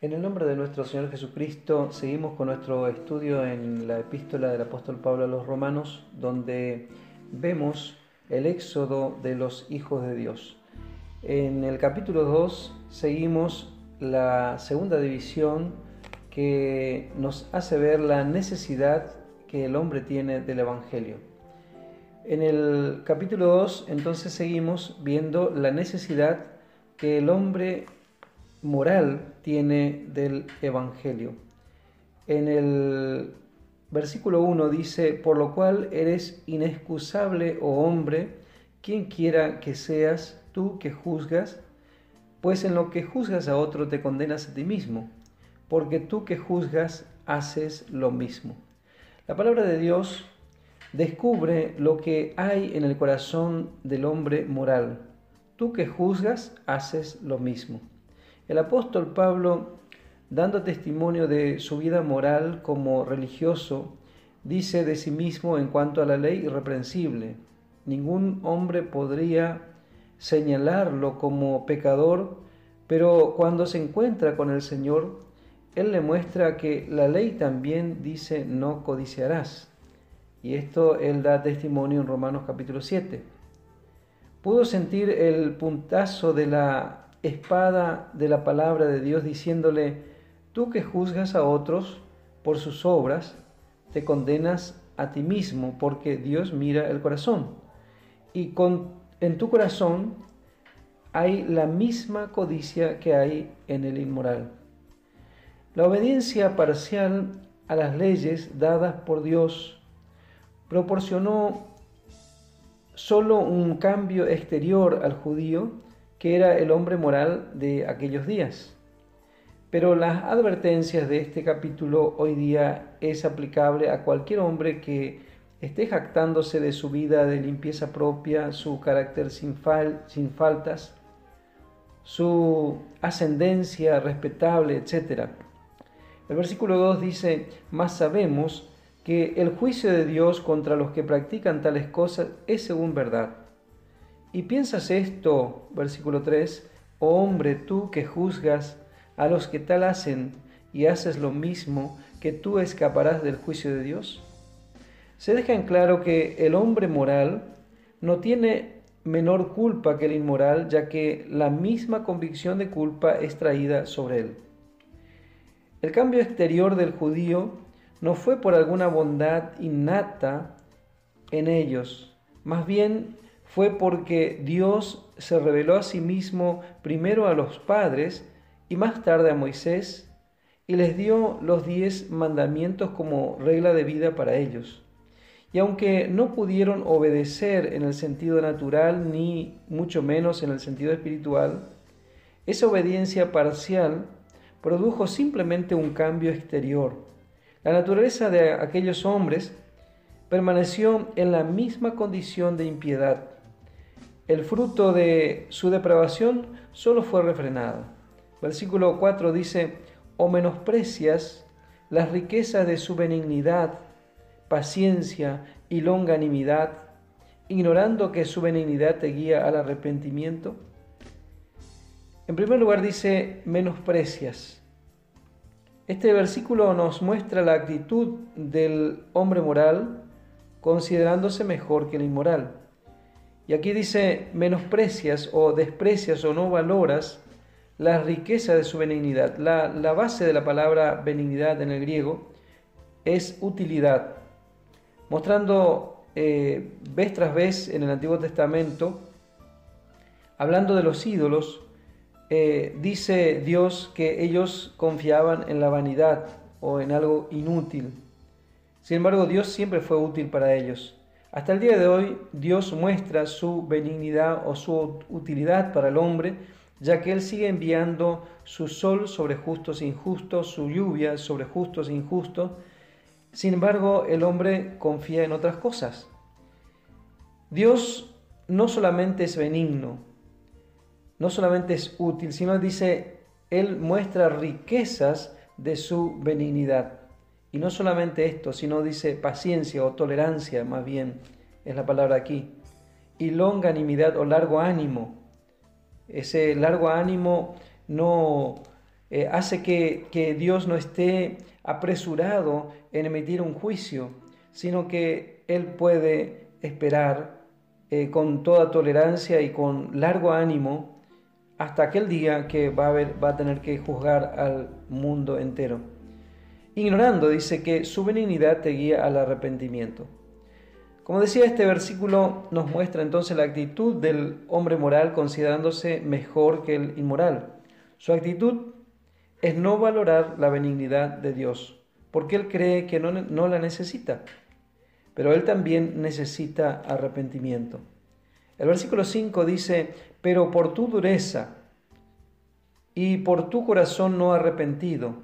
En el nombre de nuestro Señor Jesucristo, seguimos con nuestro estudio en la epístola del apóstol Pablo a los Romanos, donde vemos el éxodo de los hijos de Dios. En el capítulo 2 seguimos la segunda división que nos hace ver la necesidad que el hombre tiene del Evangelio. En el capítulo 2 entonces seguimos viendo la necesidad que el hombre moral tiene del Evangelio. En el versículo 1 dice, por lo cual eres inexcusable, oh hombre, quien quiera que seas tú que juzgas, pues en lo que juzgas a otro te condenas a ti mismo, porque tú que juzgas haces lo mismo. La palabra de Dios descubre lo que hay en el corazón del hombre moral. Tú que juzgas haces lo mismo. El apóstol Pablo, dando testimonio de su vida moral como religioso, dice de sí mismo en cuanto a la ley irreprensible, ningún hombre podría señalarlo como pecador, pero cuando se encuentra con el Señor, Él le muestra que la ley también dice no codiciarás. Y esto Él da testimonio en Romanos capítulo 7. Pudo sentir el puntazo de la espada de la palabra de Dios diciéndole, tú que juzgas a otros por sus obras, te condenas a ti mismo porque Dios mira el corazón. Y en tu corazón hay la misma codicia que hay en el inmoral. La obediencia parcial a las leyes dadas por Dios proporcionó solo un cambio exterior al judío que era el hombre moral de aquellos días. Pero las advertencias de este capítulo hoy día es aplicable a cualquier hombre que esté jactándose de su vida de limpieza propia, su carácter sin, faltas, su ascendencia respetable, etc. El versículo 2 dice, más sabemos que el juicio de Dios contra los que practican tales cosas es según verdad y piensas esto, versículo 3, oh hombre, tú que juzgas a los que tal hacen y haces lo mismo, que tú escaparás del juicio de Dios. Se deja en claro que el hombre moral no tiene menor culpa que el inmoral, ya que la misma convicción de culpa es traída sobre él. El cambio exterior del judío no fue por alguna bondad innata en ellos, más bien fue porque Dios se reveló a sí mismo primero a los padres y más tarde a Moisés y les dio los diez mandamientos como regla de vida para ellos. Y aunque no pudieron obedecer en el sentido natural ni mucho menos en el sentido espiritual, esa obediencia parcial produjo simplemente un cambio exterior. La naturaleza de aquellos hombres permaneció en la misma condición de impiedad, el fruto de su depravación solo fue refrenado. Versículo 4 dice, o menosprecias las riquezas de su benignidad, paciencia y longanimidad, ignorando que su benignidad te guía al arrepentimiento. En primer lugar dice, menosprecias. Este versículo nos muestra la actitud del hombre moral considerándose mejor que el inmoral. Y aquí dice, menosprecias o desprecias o no valoras la riqueza de su benignidad. La, base de la palabra benignidad en el griego es utilidad, mostrando eh, vez tras vez en el Antiguo Testamento, hablando de los ídolos, eh, dice Dios que ellos confiaban en la vanidad o en algo inútil. Sin embargo, Dios siempre fue útil para ellos. Hasta el día de hoy Dios muestra su benignidad o su utilidad para el hombre, ya que Él sigue enviando su sol sobre justos e injustos, su lluvia sobre justos e injustos. Sin embargo, el hombre confía en otras cosas. Dios no solamente es benigno, no solamente es útil, sino dice, Él muestra riquezas de su benignidad. Y no solamente esto, sino dice paciencia o tolerancia, más bien es la palabra aquí. Y longanimidad o largo ánimo. Ese largo ánimo no eh, hace que, que Dios no esté apresurado en emitir un juicio, sino que Él puede esperar eh, con toda tolerancia y con largo ánimo hasta aquel día que va a, tener que juzgar al mundo entero. Ignorando, dice que su benignidad te guía al arrepentimiento. Como decía, este versículo nos muestra entonces la actitud del hombre moral considerándose mejor que el inmoral. Su actitud es no valorar la benignidad de Dios, porque él cree que no la necesita pero él también necesita arrepentimiento. El versículo 5 dice, pero por tu dureza y por tu corazón no arrepentido,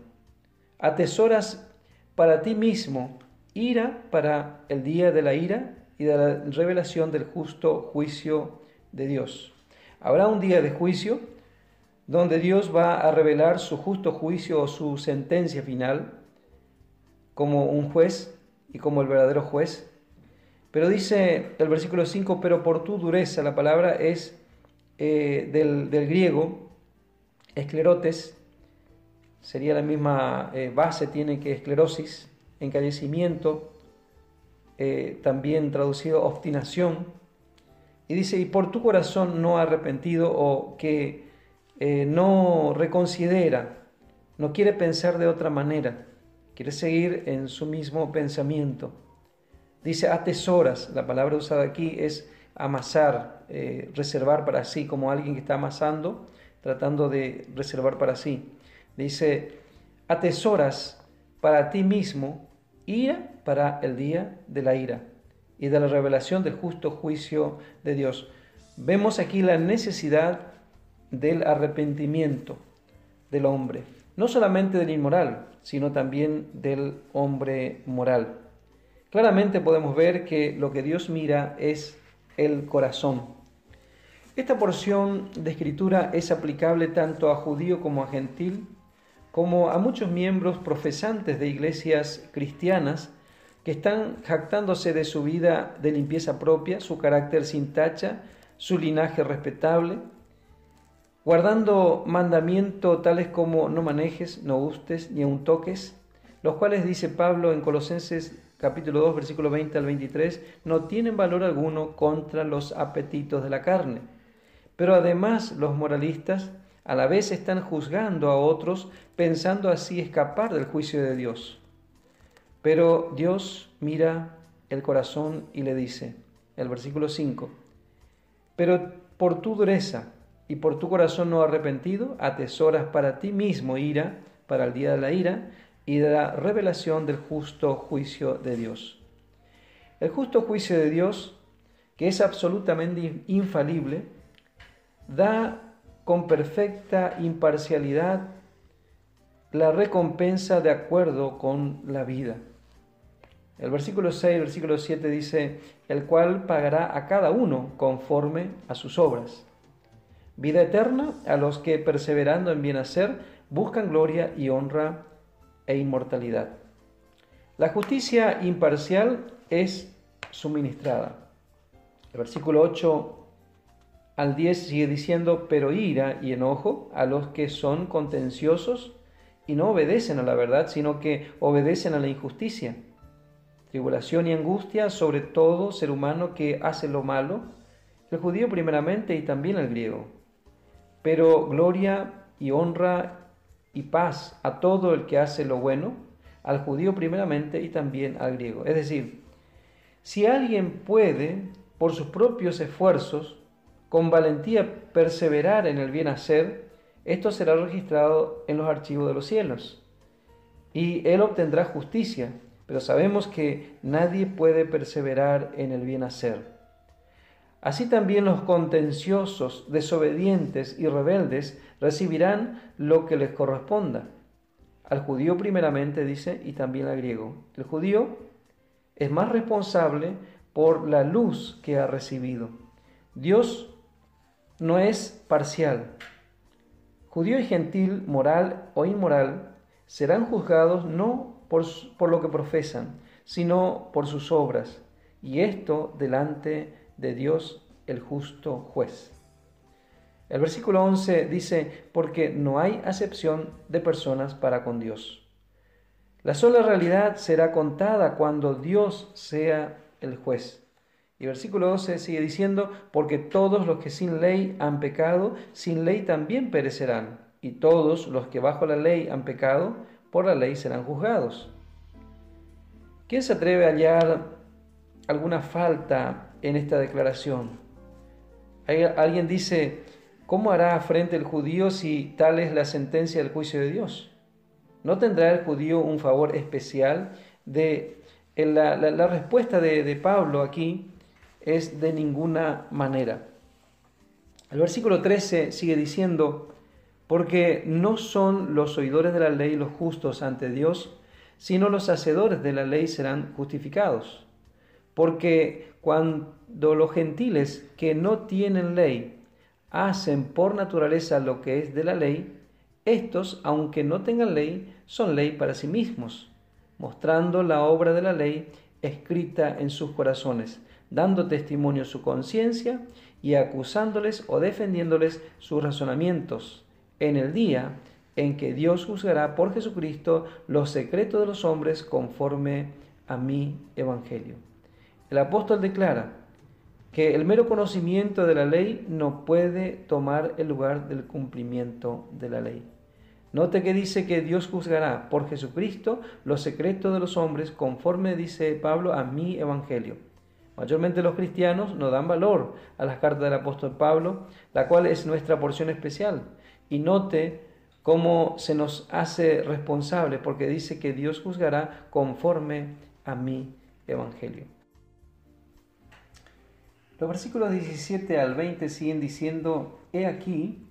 atesoras para ti mismo ira para el día de la ira y de la revelación del justo juicio de Dios. Habrá un día de juicio donde Dios va a revelar su justo juicio o su sentencia final como un juez y como el verdadero juez. Pero dice el versículo 5, pero por tu dureza, la palabra es eh, del, griego, esclerotes, sería la misma eh, base, tiene que esclerosis, encallecimiento, eh, también traducido obstinación. Y dice, y por tu corazón no arrepentido o que no reconsidera, no quiere pensar de otra manera quiere seguir en su mismo pensamiento. Dice atesoras, la palabra usada aquí es amasar, eh, reservar para sí, como alguien que está amasando, tratando de reservar para sí. Dice, atesoras para ti mismo ira para el día de la ira y de la revelación del justo juicio de Dios. Vemos aquí la necesidad del arrepentimiento del hombre, no solamente del inmoral, sino también del hombre moral. Claramente podemos ver que lo que Dios mira es el corazón. Esta porción de escritura es aplicable tanto a judío como a gentil, como a muchos miembros profesantes de iglesias cristianas que están jactándose de su vida de limpieza propia, su carácter sin tacha, su linaje respetable, guardando mandamientos tales como no manejes, no gustes, ni aun toques, los cuales dice Pablo en Colosenses capítulo 2 versículo 20 al 23, no tienen valor alguno contra los apetitos de la carne. Pero además los moralistas a la vez están juzgando a otros pensando así escapar del juicio de Dios. Pero Dios mira el corazón y le dice, el versículo 5, pero por tu dureza, y por tu corazón no arrepentido, atesoras para ti mismo ira, para el día de la ira y de la revelación del justo juicio de Dios. El justo juicio de Dios, que es absolutamente infalible, da con perfecta imparcialidad la recompensa de acuerdo con la vida. El versículo 6, el versículo 7 dice, el cual pagará a cada uno conforme a sus obras vida eterna a los que perseverando en bien hacer buscan gloria y honra e inmortalidad. La justicia imparcial es suministrada. El versículo 8 al 10 sigue diciendo, pero ira y enojo a los que son contenciosos y no obedecen a la verdad, sino que obedecen a la injusticia. Tribulación y angustia sobre todo ser humano que hace lo malo, el judío primeramente y también el griego pero gloria y honra y paz a todo el que hace lo bueno, al judío primeramente y también al griego. Es decir, si alguien puede, por sus propios esfuerzos, con valentía perseverar en el bien hacer, esto será registrado en los archivos de los cielos. Y él obtendrá justicia, pero sabemos que nadie puede perseverar en el bien hacer. Así también los contenciosos, desobedientes y rebeldes recibirán lo que les corresponda. Al judío primeramente dice y también al griego. El judío es más responsable por la luz que ha recibido. Dios no es parcial. Judío y gentil, moral o inmoral, serán juzgados no por, lo que profesan, sino por sus obras, y esto delante de de Dios el justo juez. El versículo 11 dice, porque no hay acepción de personas para con Dios. La sola realidad será contada cuando Dios sea el juez. Y versículo 12 sigue diciendo, porque todos los que sin ley han pecado, sin ley también perecerán, y todos los que bajo la ley han pecado, por la ley serán juzgados. ¿Quién se atreve a hallar alguna falta en esta declaración? Alguien dice, ¿cómo hará frente el judío si tal es la sentencia del juicio de Dios? ¿No tendrá el judío un favor especial? De, la, respuesta de, de Pablo aquí es de ninguna manera. El versículo 13 sigue diciendo, porque no son los oidores de la ley los justos ante Dios, sino los hacedores de la ley serán justificados. Porque cuando los gentiles que no tienen ley hacen por naturaleza lo que es de la ley, estos, aunque no tengan ley, son ley para sí mismos, mostrando la obra de la ley escrita en sus corazones, dando testimonio su conciencia y acusándoles o defendiéndoles sus razonamientos en el día en que Dios juzgará por Jesucristo los secretos de los hombres conforme a mi evangelio. El apóstol declara que el mero conocimiento de la ley no puede tomar el lugar del cumplimiento de la ley. Note que dice que Dios juzgará por Jesucristo los secretos de los hombres conforme dice Pablo a mi evangelio. Mayormente los cristianos no dan valor a las cartas del apóstol Pablo, la cual es nuestra porción especial. Y note cómo se nos hace responsable, porque dice que Dios juzgará conforme a mi evangelio. Los versículos 17 al 20 siguen diciendo, He aquí,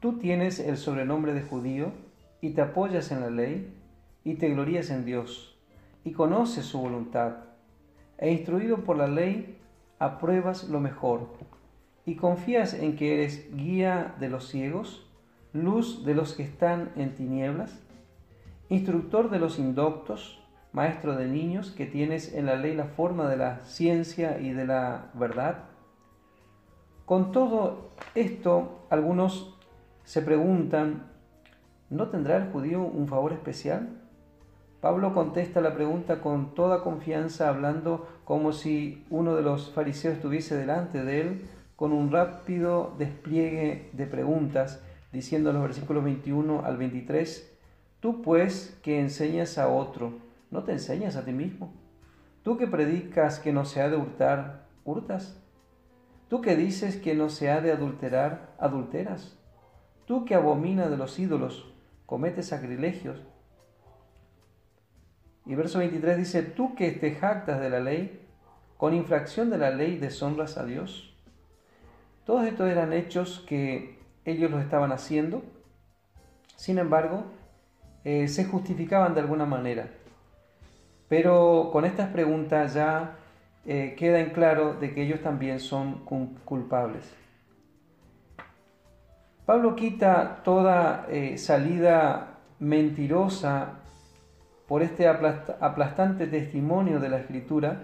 tú tienes el sobrenombre de judío, y te apoyas en la ley, y te glorías en Dios, y conoces su voluntad, e instruido por la ley, apruebas lo mejor, y confías en que eres guía de los ciegos, luz de los que están en tinieblas, instructor de los indoctos, maestro de niños, que tienes en la ley la forma de la ciencia y de la verdad. Con todo esto, algunos se preguntan, ¿no tendrá el judío un favor especial? Pablo contesta la pregunta con toda confianza, hablando como si uno de los fariseos estuviese delante de él, con un rápido despliegue de preguntas diciendo en los versículos 21 al 23, tú pues que enseñas a otro, ¿no te enseñas a ti mismo? Tú que predicas que no se ha de hurtar, hurtas. Tú que dices que no se ha de adulterar, adulteras. Tú que abomina de los ídolos, cometes sacrilegios. Y verso 23 dice, tú que te jactas de la ley, con infracción de la ley deshonras a Dios. Todos estos eran hechos que ellos lo estaban haciendo, sin embargo, eh, se justificaban de alguna manera. Pero con estas preguntas ya eh, queda en claro de que ellos también son culpables. Pablo quita toda eh, salida mentirosa por este aplastante testimonio de la Escritura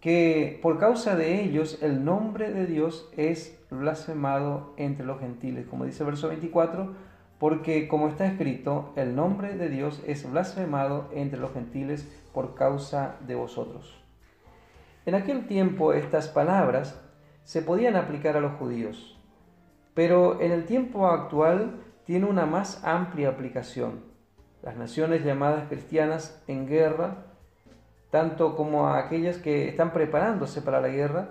que por causa de ellos el nombre de Dios es blasfemado entre los gentiles, como dice el verso 24, porque como está escrito, el nombre de Dios es blasfemado entre los gentiles por causa de vosotros. En aquel tiempo estas palabras se podían aplicar a los judíos, pero en el tiempo actual tiene una más amplia aplicación. Las naciones llamadas cristianas en guerra tanto como a aquellas que están preparándose para la guerra,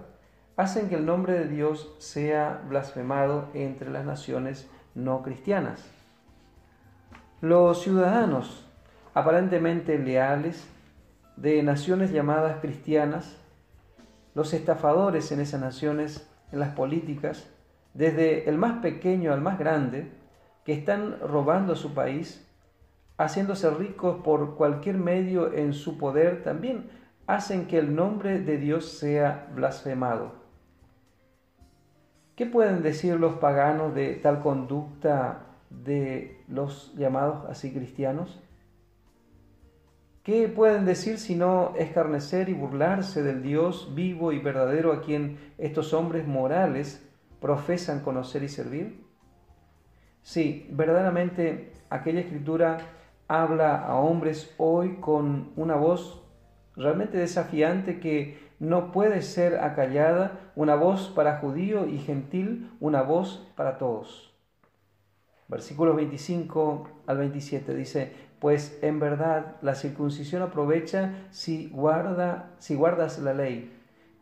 hacen que el nombre de Dios sea blasfemado entre las naciones no cristianas. Los ciudadanos aparentemente leales de naciones llamadas cristianas, los estafadores en esas naciones, en las políticas, desde el más pequeño al más grande, que están robando a su país, haciéndose ricos por cualquier medio en su poder, también hacen que el nombre de Dios sea blasfemado. ¿Qué pueden decir los paganos de tal conducta de los llamados así cristianos? ¿Qué pueden decir sino escarnecer y burlarse del Dios vivo y verdadero a quien estos hombres morales profesan conocer y servir? Sí, verdaderamente aquella escritura habla a hombres hoy con una voz realmente desafiante que no puede ser acallada, una voz para judío y gentil, una voz para todos. Versículos 25 al 27 dice, pues en verdad la circuncisión aprovecha si, guarda, si guardas la ley,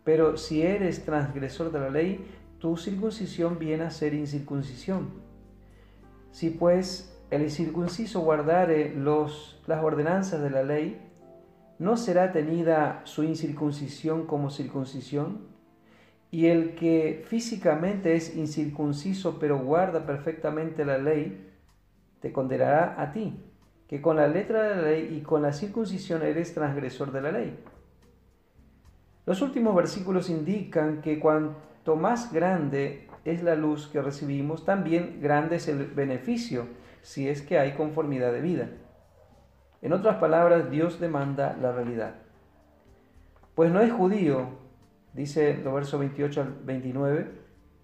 pero si eres transgresor de la ley, tu circuncisión viene a ser incircuncisión. Si pues el incircunciso guardare los, las ordenanzas de la ley, ¿no será tenida su incircuncisión como circuncisión? Y el que físicamente es incircunciso pero guarda perfectamente la ley, te condenará a ti, que con la letra de la ley y con la circuncisión eres transgresor de la ley. Los últimos versículos indican que cuanto más grande es la luz que recibimos, también grande es el beneficio, si es que hay conformidad de vida. En otras palabras, Dios demanda la realidad. Pues no es judío, dice el verso 28 al 29,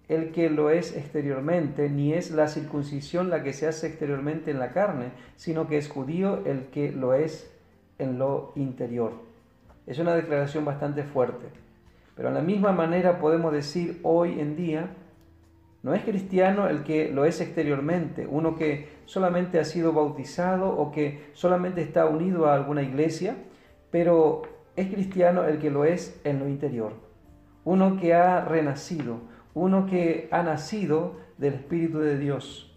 el que lo es exteriormente, ni es la circuncisión la que se hace exteriormente en la carne, sino que es judío el que lo es en lo interior. Es una declaración bastante fuerte. Pero en la misma manera podemos decir hoy en día no es cristiano el que lo es exteriormente, uno que solamente ha sido bautizado o que solamente está unido a alguna iglesia, pero es cristiano el que lo es en lo interior. Uno que ha renacido, uno que ha nacido del Espíritu de Dios.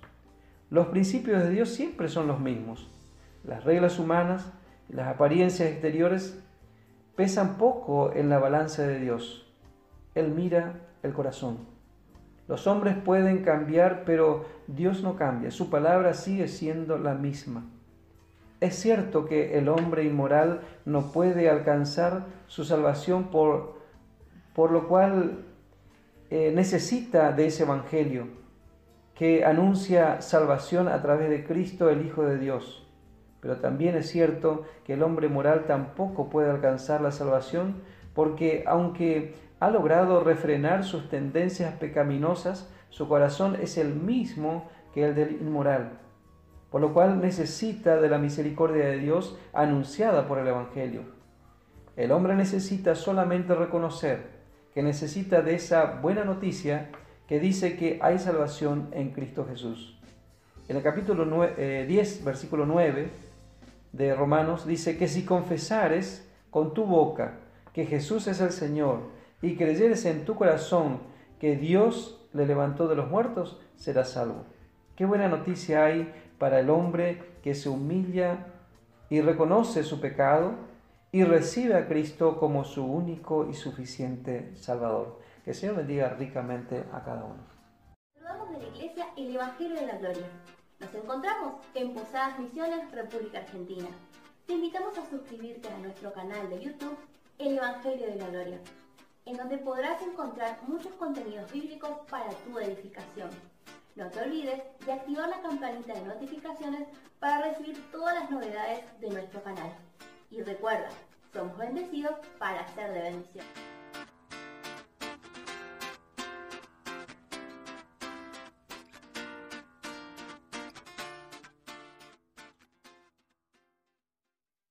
Los principios de Dios siempre son los mismos. Las reglas humanas, las apariencias exteriores pesan poco en la balanza de Dios. Él mira el corazón. Los hombres pueden cambiar, pero Dios no cambia. Su palabra sigue siendo la misma. Es cierto que el hombre inmoral no puede alcanzar su salvación por, por lo cual eh, necesita de ese Evangelio que anuncia salvación a través de Cristo, el Hijo de Dios. Pero también es cierto que el hombre moral tampoco puede alcanzar la salvación porque aunque ha logrado refrenar sus tendencias pecaminosas, su corazón es el mismo que el del inmoral, por lo cual necesita de la misericordia de Dios anunciada por el Evangelio. El hombre necesita solamente reconocer que necesita de esa buena noticia que dice que hay salvación en Cristo Jesús. En el capítulo 10, eh, versículo 9 de Romanos dice que si confesares con tu boca que Jesús es el Señor, y creyeres en tu corazón que Dios le levantó de los muertos, serás salvo. Qué buena noticia hay para el hombre que se humilla y reconoce su pecado y recibe a Cristo como su único y suficiente Salvador. Que el Señor bendiga ricamente a cada uno. Saludamos de la Iglesia El Evangelio de la Gloria. Nos encontramos en Posadas Misiones, República Argentina. Te invitamos a suscribirte a nuestro canal de YouTube El Evangelio de la Gloria en donde podrás encontrar muchos contenidos bíblicos para tu edificación. No te olvides de activar la campanita de notificaciones para recibir todas las novedades de nuestro canal. Y recuerda, somos bendecidos para ser de bendición.